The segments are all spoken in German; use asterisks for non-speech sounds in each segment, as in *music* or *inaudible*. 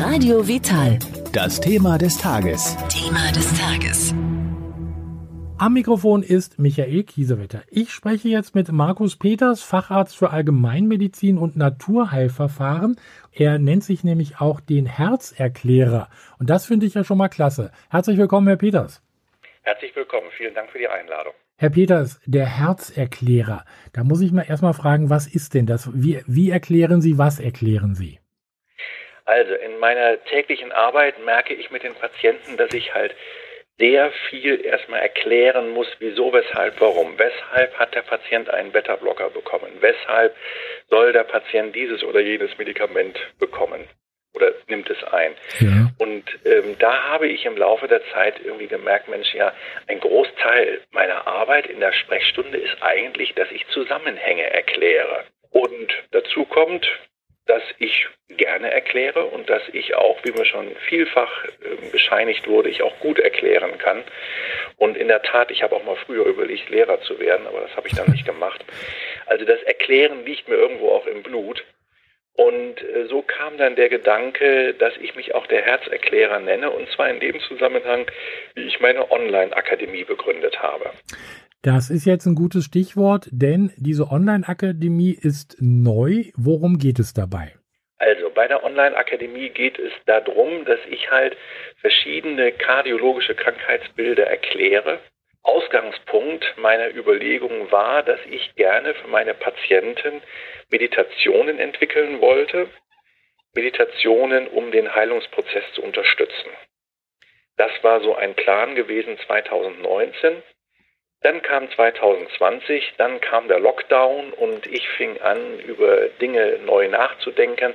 Radio Vital. Das Thema des Tages. Thema des Tages. Am Mikrofon ist Michael Kiesewetter. Ich spreche jetzt mit Markus Peters, Facharzt für Allgemeinmedizin und Naturheilverfahren. Er nennt sich nämlich auch den Herzerklärer. Und das finde ich ja schon mal klasse. Herzlich willkommen, Herr Peters. Herzlich willkommen. Vielen Dank für die Einladung. Herr Peters, der Herzerklärer. Da muss ich mal erstmal fragen, was ist denn das? Wie, wie erklären Sie, was erklären Sie? Also in meiner täglichen Arbeit merke ich mit den Patienten, dass ich halt sehr viel erstmal erklären muss, wieso, weshalb, warum. Weshalb hat der Patient einen Beta-Blocker bekommen? Weshalb soll der Patient dieses oder jenes Medikament bekommen? Oder nimmt es ein? Ja. Und ähm, da habe ich im Laufe der Zeit irgendwie gemerkt, Mensch, ja, ein Großteil meiner Arbeit in der Sprechstunde ist eigentlich, dass ich Zusammenhänge erkläre. Und dazu kommt, dass ich gerne erkläre und dass ich auch, wie mir schon vielfach äh, bescheinigt wurde, ich auch gut erklären kann. Und in der Tat, ich habe auch mal früher überlegt, Lehrer zu werden, aber das habe ich dann nicht *laughs* gemacht. Also das Erklären liegt mir irgendwo auch im Blut. Und äh, so kam dann der Gedanke, dass ich mich auch der Herzerklärer nenne, und zwar in dem Zusammenhang, wie ich meine Online-Akademie begründet habe. Das ist jetzt ein gutes Stichwort, denn diese Online-Akademie ist neu. Worum geht es dabei? Also bei der Online-Akademie geht es darum, dass ich halt verschiedene kardiologische Krankheitsbilder erkläre. Ausgangspunkt meiner Überlegungen war, dass ich gerne für meine Patienten Meditationen entwickeln wollte. Meditationen, um den Heilungsprozess zu unterstützen. Das war so ein Plan gewesen 2019. Dann kam 2020, dann kam der Lockdown und ich fing an, über Dinge neu nachzudenken,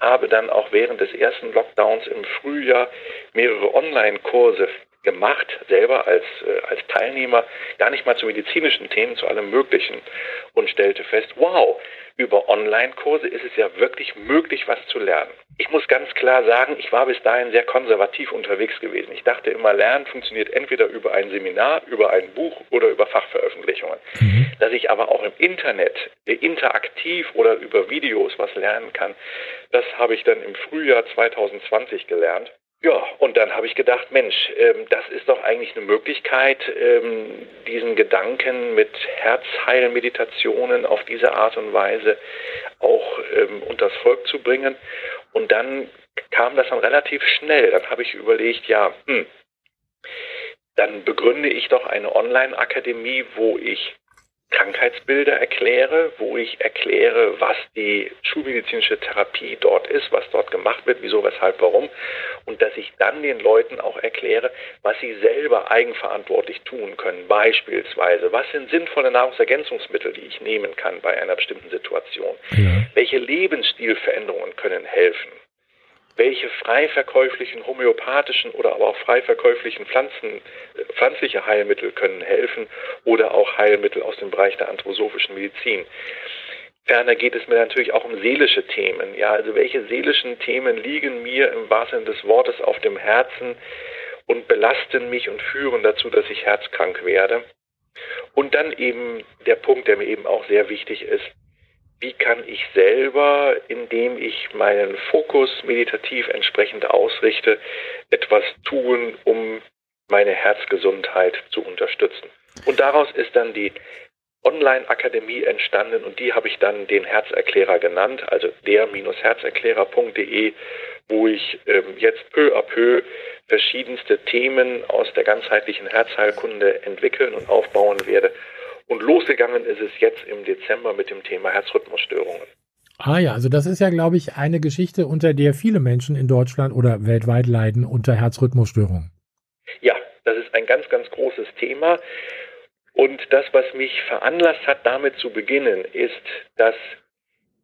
habe dann auch während des ersten Lockdowns im Frühjahr mehrere Online-Kurse gemacht, selber als, äh, als Teilnehmer, gar nicht mal zu medizinischen Themen, zu allem Möglichen und stellte fest, wow, über Online-Kurse ist es ja wirklich möglich, was zu lernen. Ich muss ganz klar sagen, ich war bis dahin sehr konservativ unterwegs gewesen. Ich dachte immer, Lernen funktioniert entweder über ein Seminar, über ein Buch oder über Fachveröffentlichungen. Mhm. Dass ich aber auch im Internet interaktiv oder über Videos was lernen kann, das habe ich dann im Frühjahr 2020 gelernt. Ja, und dann habe ich gedacht, Mensch, ähm, das ist doch eigentlich eine Möglichkeit, ähm, diesen Gedanken mit Herzheilmeditationen auf diese Art und Weise auch ähm, unters Volk zu bringen. Und dann kam das dann relativ schnell. Dann habe ich überlegt, ja, hm, dann begründe ich doch eine Online-Akademie, wo ich Krankheitsbilder erkläre, wo ich erkläre, was die schulmedizinische Therapie dort ist, was dort gemacht wird, wieso, weshalb, warum. Und dass ich dann den Leuten auch erkläre, was sie selber eigenverantwortlich tun können. Beispielsweise, was sind sinnvolle Nahrungsergänzungsmittel, die ich nehmen kann bei einer bestimmten Situation? Ja. Welche Lebensstilveränderungen können helfen? Welche frei verkäuflichen homöopathischen oder aber auch frei verkäuflichen Pflanzen, äh, pflanzliche Heilmittel können helfen oder auch Heilmittel aus dem Bereich der anthroposophischen Medizin. Ferner geht es mir natürlich auch um seelische Themen. Ja, also welche seelischen Themen liegen mir im wahrsten Sinne des Wortes auf dem Herzen und belasten mich und führen dazu, dass ich herzkrank werde. Und dann eben der Punkt, der mir eben auch sehr wichtig ist, wie kann ich selber, indem ich meinen Fokus meditativ entsprechend ausrichte, etwas tun, um meine Herzgesundheit zu unterstützen. Und daraus ist dann die Online-Akademie entstanden und die habe ich dann den Herzerklärer genannt, also der-herzerklärer.de, wo ich ähm, jetzt peu à peu verschiedenste Themen aus der ganzheitlichen Herzheilkunde entwickeln und aufbauen werde und losgegangen ist es jetzt im Dezember mit dem Thema Herzrhythmusstörungen. Ah ja, also das ist ja, glaube ich, eine Geschichte, unter der viele Menschen in Deutschland oder weltweit leiden unter Herzrhythmusstörungen. Ja, das ist ein ganz, ganz großes Thema. Und das, was mich veranlasst hat, damit zu beginnen, ist, dass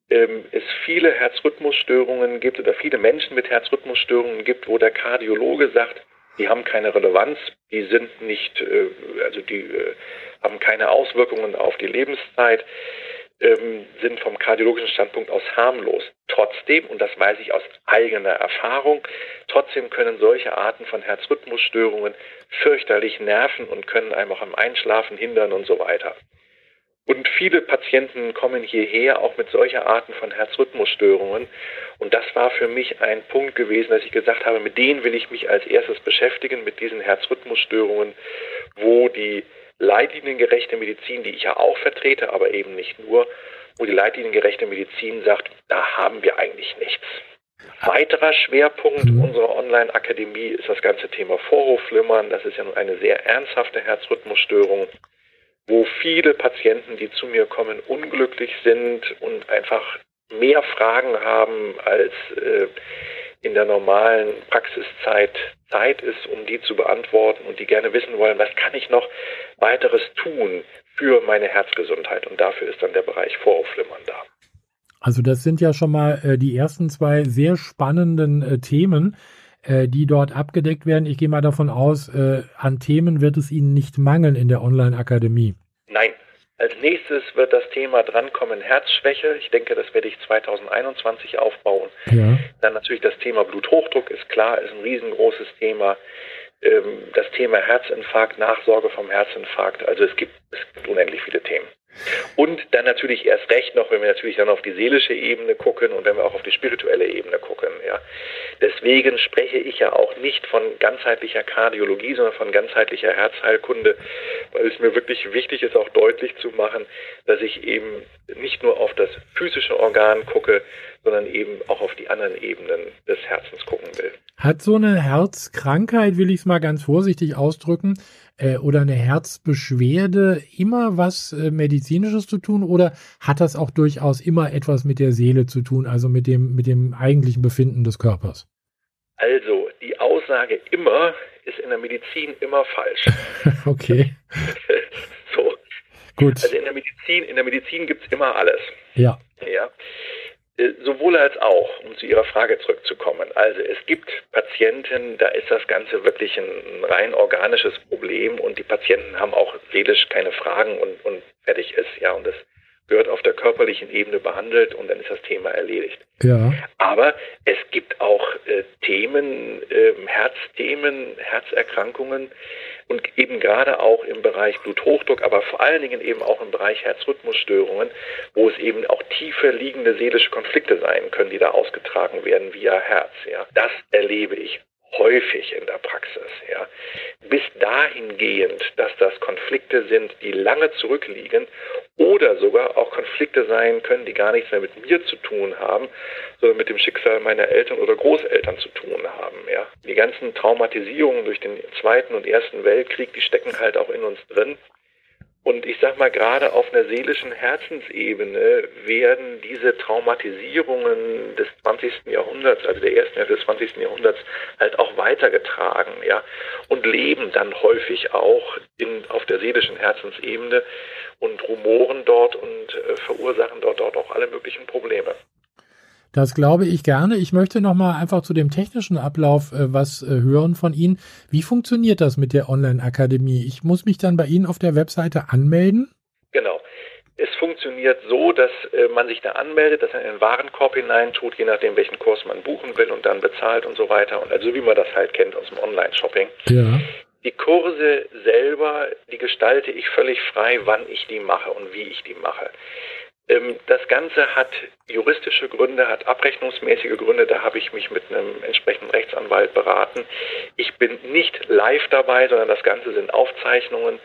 ähm, es viele Herzrhythmusstörungen gibt oder viele Menschen mit Herzrhythmusstörungen gibt, wo der Kardiologe sagt, die haben keine Relevanz, die sind nicht, äh, also die äh, haben keine Auswirkungen auf die Lebenszeit, ähm, sind vom kardiologischen Standpunkt aus harmlos. Trotzdem, und das weiß ich aus eigener Erfahrung, trotzdem können solche Arten von Herzrhythmusstörungen fürchterlich nerven und können einem auch am Einschlafen hindern und so weiter. Und viele Patienten kommen hierher auch mit solcher Arten von Herzrhythmusstörungen. Und das war für mich ein Punkt gewesen, dass ich gesagt habe, mit denen will ich mich als erstes beschäftigen, mit diesen Herzrhythmusstörungen, wo die leitliniengerechte Medizin, die ich ja auch vertrete, aber eben nicht nur, wo die leitliniengerechte Medizin sagt, da haben wir eigentlich nichts. Weiterer Schwerpunkt mhm. unserer Online-Akademie ist das ganze Thema Vorhofflimmern. Das ist ja nun eine sehr ernsthafte Herzrhythmusstörung wo viele Patienten, die zu mir kommen, unglücklich sind und einfach mehr Fragen haben, als äh, in der normalen Praxiszeit Zeit ist, um die zu beantworten und die gerne wissen wollen, was kann ich noch weiteres tun für meine Herzgesundheit. Und dafür ist dann der Bereich Vorhofflimmern da. Also das sind ja schon mal äh, die ersten zwei sehr spannenden äh, Themen. Äh, die dort abgedeckt werden. Ich gehe mal davon aus, äh, an Themen wird es Ihnen nicht mangeln in der Online-Akademie. Nein. Als nächstes wird das Thema drankommen Herzschwäche. Ich denke, das werde ich 2021 aufbauen. Ja. Dann natürlich das Thema Bluthochdruck ist klar, ist ein riesengroßes Thema. Ähm, das Thema Herzinfarkt, Nachsorge vom Herzinfarkt. Also es gibt, es gibt unendlich viele Themen. Und dann natürlich erst recht noch, wenn wir natürlich dann auf die seelische Ebene gucken und wenn wir auch auf die spirituelle Ebene gucken. Ja. Deswegen spreche ich ja auch nicht von ganzheitlicher Kardiologie, sondern von ganzheitlicher Herzheilkunde, weil es mir wirklich wichtig ist, auch deutlich zu machen, dass ich eben nicht nur auf das physische Organ gucke, sondern eben auch auf die anderen Ebenen des Herzens gucken will. Hat so eine Herzkrankheit, will ich es mal ganz vorsichtig ausdrücken, äh, oder eine Herzbeschwerde immer was äh, Medizinisches zu tun oder hat das auch durchaus immer etwas mit der Seele zu tun, also mit dem, mit dem eigentlichen Befinden des Körpers? Also, die Aussage immer ist in der Medizin immer falsch. *laughs* okay. *laughs* so. Gut. Also in der Medizin, in der Medizin gibt es immer alles. Ja. Ja. Äh, sowohl als auch, um zu Ihrer Frage zurückzukommen. Also es gibt Patienten, da ist das Ganze wirklich ein rein organisches Problem und die Patienten haben auch seelisch keine Fragen und, und fertig ist. Ja, und das gehört auf der körperlichen Ebene behandelt und dann ist das Thema erledigt. Ja. Aber es gibt auch äh, Themen, äh, Herzthemen, Herzerkrankungen und eben gerade auch im Bereich Bluthochdruck, aber vor allen Dingen eben auch im Bereich Herzrhythmusstörungen, wo es eben auch tiefer liegende seelische Konflikte sein können, die da ausgetragen werden via Herz. Ja. Das erlebe ich häufig in der Praxis. Ja. Bis dahingehend, dass das Konflikte sind, die lange zurückliegen oder sogar auch Konflikte sein können, die gar nichts mehr mit mir zu tun haben, sondern mit dem Schicksal meiner Eltern oder Großeltern zu tun haben. Ja. Die ganzen Traumatisierungen durch den Zweiten und Ersten Weltkrieg, die stecken halt auch in uns drin. Und ich sag mal, gerade auf einer seelischen Herzensebene werden diese Traumatisierungen des 20. Jahrhunderts, also der ersten Hälfte des 20. Jahrhunderts, halt auch weitergetragen, ja, und leben dann häufig auch in, auf der seelischen Herzensebene und rumoren dort und äh, verursachen dort, dort auch alle möglichen Probleme. Das glaube ich gerne. Ich möchte noch mal einfach zu dem technischen Ablauf äh, was äh, hören von Ihnen. Wie funktioniert das mit der Online-Akademie? Ich muss mich dann bei Ihnen auf der Webseite anmelden? Genau. Es funktioniert so, dass äh, man sich da anmeldet, dass man in den Warenkorb hineintut, je nachdem, welchen Kurs man buchen will und dann bezahlt und so weiter. Und also wie man das halt kennt aus dem Online-Shopping. Ja. Die Kurse selber, die gestalte ich völlig frei, wann ich die mache und wie ich die mache. Ähm, das Ganze hat juristische Gründe, hat abrechnungsmäßige Gründe. Da habe ich mich mit einem entsprechenden Rechtsanwalt beraten. Ich bin nicht live dabei, sondern das Ganze sind Aufzeichnungen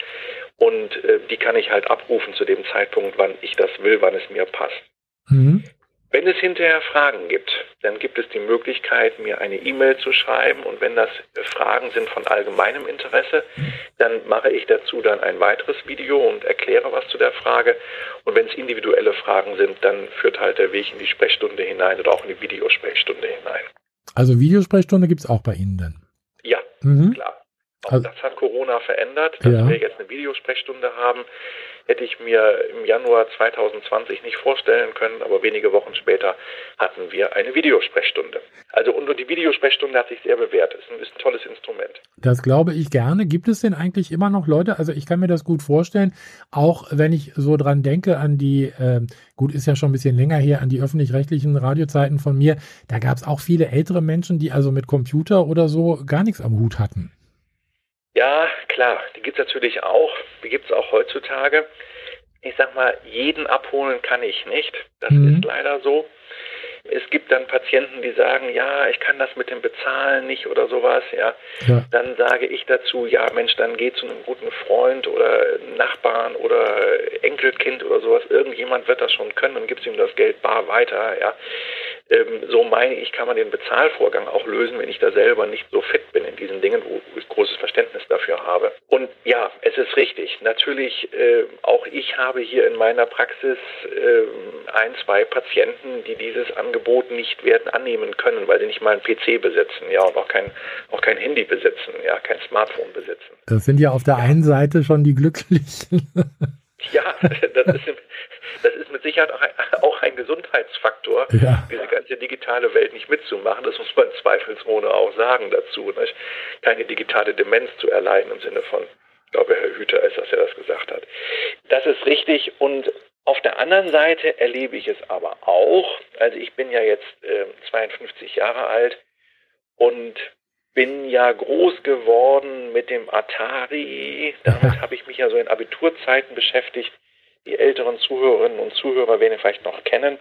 und äh, die kann ich halt abrufen zu dem Zeitpunkt, wann ich das will, wann es mir passt. Mhm. Wenn es hinterher Fragen gibt, dann gibt es die Möglichkeit, mir eine E-Mail zu schreiben und wenn das Fragen sind von allgemeinem Interesse, dann mache ich dazu dann ein weiteres Video und erkläre was zu der Frage. Und wenn es individuelle Fragen sind, dann führt halt der Weg in die Sprechstunde hinein oder auch in die Videosprechstunde hinein. Also Videosprechstunde gibt es auch bei Ihnen dann? Ja, mhm. klar. Auch also, das hat Corona verändert, dass ja. wir jetzt eine Videosprechstunde haben hätte ich mir im Januar 2020 nicht vorstellen können, aber wenige Wochen später hatten wir eine Videosprechstunde. Also und, die Videosprechstunde hat sich sehr bewährt. Es ist, ist ein tolles Instrument. Das glaube ich gerne. Gibt es denn eigentlich immer noch Leute? Also ich kann mir das gut vorstellen, auch wenn ich so dran denke an die, äh, gut, ist ja schon ein bisschen länger her, an die öffentlich-rechtlichen Radiozeiten von mir. Da gab es auch viele ältere Menschen, die also mit Computer oder so gar nichts am Hut hatten. Ja, klar, die gibt es natürlich auch, die gibt es auch heutzutage. ich sag mal, jeden abholen kann ich nicht. Das Mhm. ist leider so. Es gibt dann Patienten, die sagen, ja, ich kann das mit dem Bezahlen nicht oder sowas, ja. Ja. Dann sage ich dazu, ja Mensch, dann geh zu einem guten Freund oder Nachbarn oder Enkelkind oder sowas. Irgendjemand wird das schon können und gibst ihm das Geld bar weiter, ja. Ähm, so meine ich, kann man den Bezahlvorgang auch lösen, wenn ich da selber nicht so fit bin in diesen Dingen, wo ich großes Verständnis dafür habe. Und ja, es ist richtig. Natürlich, äh, auch ich habe hier in meiner Praxis äh, ein, zwei Patienten, die dieses Angebot nicht werden annehmen können, weil sie nicht mal einen PC besitzen, ja, und auch kein, auch kein Handy besitzen, ja, kein Smartphone besitzen. Das sind ja auf der einen Seite schon die Glücklichen. *laughs* Ja, *laughs* das ist, das ist mit Sicherheit auch ein, auch ein Gesundheitsfaktor, Ja. diese ganze digitale Welt nicht mitzumachen. Das muss man zweifelsohne auch sagen dazu. Nicht? Keine digitale Demenz zu erleiden im Sinne von, ich glaube, Herr Hüter ist das, der das gesagt hat. Das ist richtig und auf der anderen Seite erlebe ich es aber auch. Also ich bin ja jetzt äh, 52 Jahre alt und bin ja groß geworden mit dem Atari. Damit *laughs* habe ich mich ja so in Abiturzeiten beschäftigt. Die älteren Zuhörerinnen und Zuhörer werden ihn vielleicht noch kennen.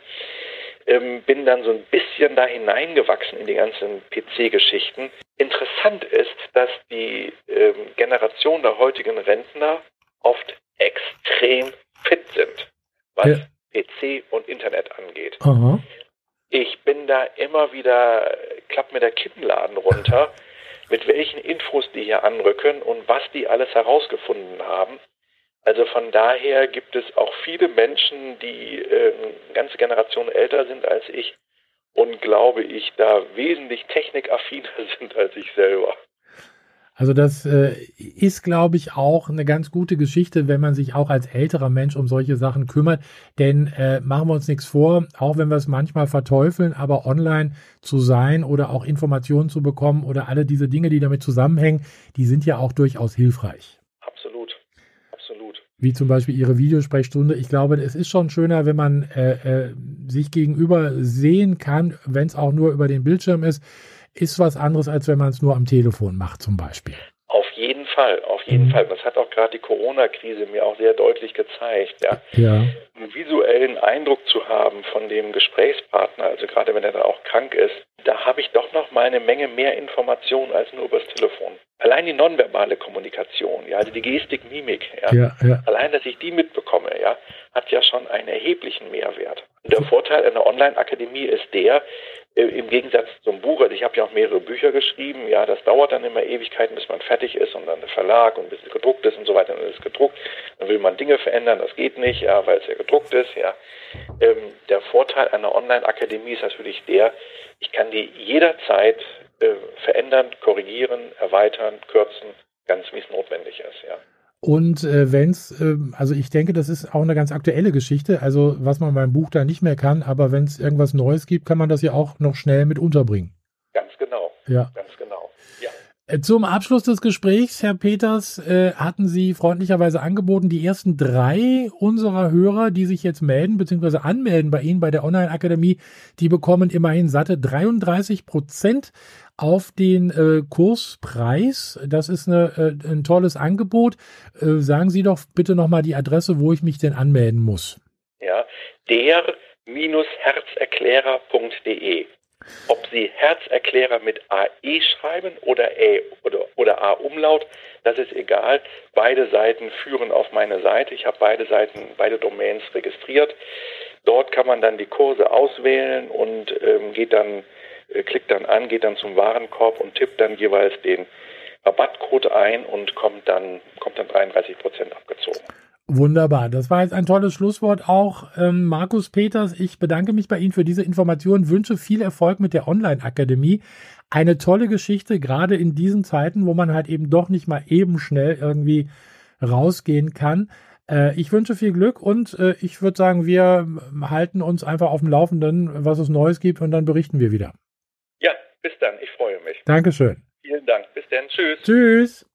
Ähm, bin dann so ein bisschen da hineingewachsen in die ganzen PC-Geschichten. Interessant ist, dass die ähm, Generation der heutigen Rentner oft extrem fit sind, was Ja. PC und Internet angeht. Aha. Ich bin da immer wieder, klappt mir der Kinnladen runter, *laughs* mit welchen Infos die hier anrücken und was die alles herausgefunden haben. Also von daher gibt es auch viele Menschen, die äh, eine ganze Generation älter sind als ich und glaube ich, da wesentlich technikaffiner *laughs* sind als ich selber. Also das äh, ist, glaube ich, auch eine ganz gute Geschichte, wenn man sich auch als älterer Mensch um solche Sachen kümmert. Denn äh, machen wir uns nichts vor, auch wenn wir es manchmal verteufeln, aber online zu sein oder auch Informationen zu bekommen oder alle diese Dinge, die damit zusammenhängen, die sind ja auch durchaus hilfreich. Absolut, absolut. Wie zum Beispiel Ihre Videosprechstunde. Ich glaube, es ist schon schöner, wenn man äh, äh, sich gegenüber sehen kann, wenn es auch nur über den Bildschirm ist. Ist was anderes, als wenn man es nur am Telefon macht, zum Beispiel. Auf jeden Fall, auf jeden Mhm. Fall. Das hat auch gerade die Corona-Krise mir auch sehr deutlich gezeigt. Ja. Ja. einen visuellen Eindruck zu haben von dem Gesprächspartner, also gerade wenn er dann auch krank ist, da habe ich doch noch mal eine Menge mehr Informationen als nur übers Telefon. Allein die nonverbale Kommunikation, ja, also die Gestik, Mimik, ja, Ja, ja. allein, dass ich die mitbekomme, ja, hat ja schon einen erheblichen Mehrwert. Und der Vorteil einer Online-Akademie ist der, im Gegensatz zum Buch, also ich habe ja auch mehrere Bücher geschrieben, ja, das dauert dann immer Ewigkeiten, bis man fertig ist und dann der Verlag und bis es gedruckt ist und so weiter, dann ist es gedruckt, dann will man Dinge verändern, das geht nicht, ja, weil es ja gedruckt ist, ja. Ähm, der Vorteil einer Online-Akademie ist natürlich der, ich kann die jederzeit äh, verändern, korrigieren, erweitern, kürzen, ganz wie es notwendig ist, ja. Und äh, wenn es, äh, also ich denke, das ist auch eine ganz aktuelle Geschichte, also was man beim Buch da nicht mehr kann, aber wenn es irgendwas Neues gibt, kann man das ja auch noch schnell mit unterbringen. Ganz genau, Ja. ganz genau. Zum Abschluss des Gesprächs, Herr Peters, äh, hatten Sie freundlicherweise angeboten, die ersten drei unserer Hörer, die sich jetzt melden bzw. anmelden bei Ihnen bei der Online-Akademie, die bekommen immerhin satte 33 Prozent auf den äh, Kurspreis. Das ist eine, äh, ein tolles Angebot. Sagen Sie doch bitte nochmal die Adresse, wo ich mich denn anmelden muss. ja, der-herzerklärer.de. Ob Sie Herzerklärer mit AE schreiben oder Ä oder, oder A-Umlaut, das ist egal. Beide Seiten führen auf meine Seite. Ich habe beide Seiten, beide Domains registriert. Dort kann man dann die Kurse auswählen und ähm, geht dann, äh, klickt dann an, geht dann zum Warenkorb und tippt dann jeweils den Rabattcode ein und kommt dann, kommt dann 33 Prozent abgezogen. Wunderbar. Das war jetzt ein tolles Schlusswort auch. Ähm, Markus Peters, ich bedanke mich bei Ihnen für diese Information, wünsche viel Erfolg mit der Online-Akademie. Eine tolle Geschichte, gerade in diesen Zeiten, wo man halt eben doch nicht mal eben schnell irgendwie rausgehen kann. Äh, ich wünsche viel Glück und äh, ich würde sagen, wir halten uns einfach auf dem Laufenden, was es Neues gibt und dann berichten wir wieder. Ja, bis dann. Ich freue mich. Dankeschön. Vielen Dank. Bis dann. Tschüss. Tschüss.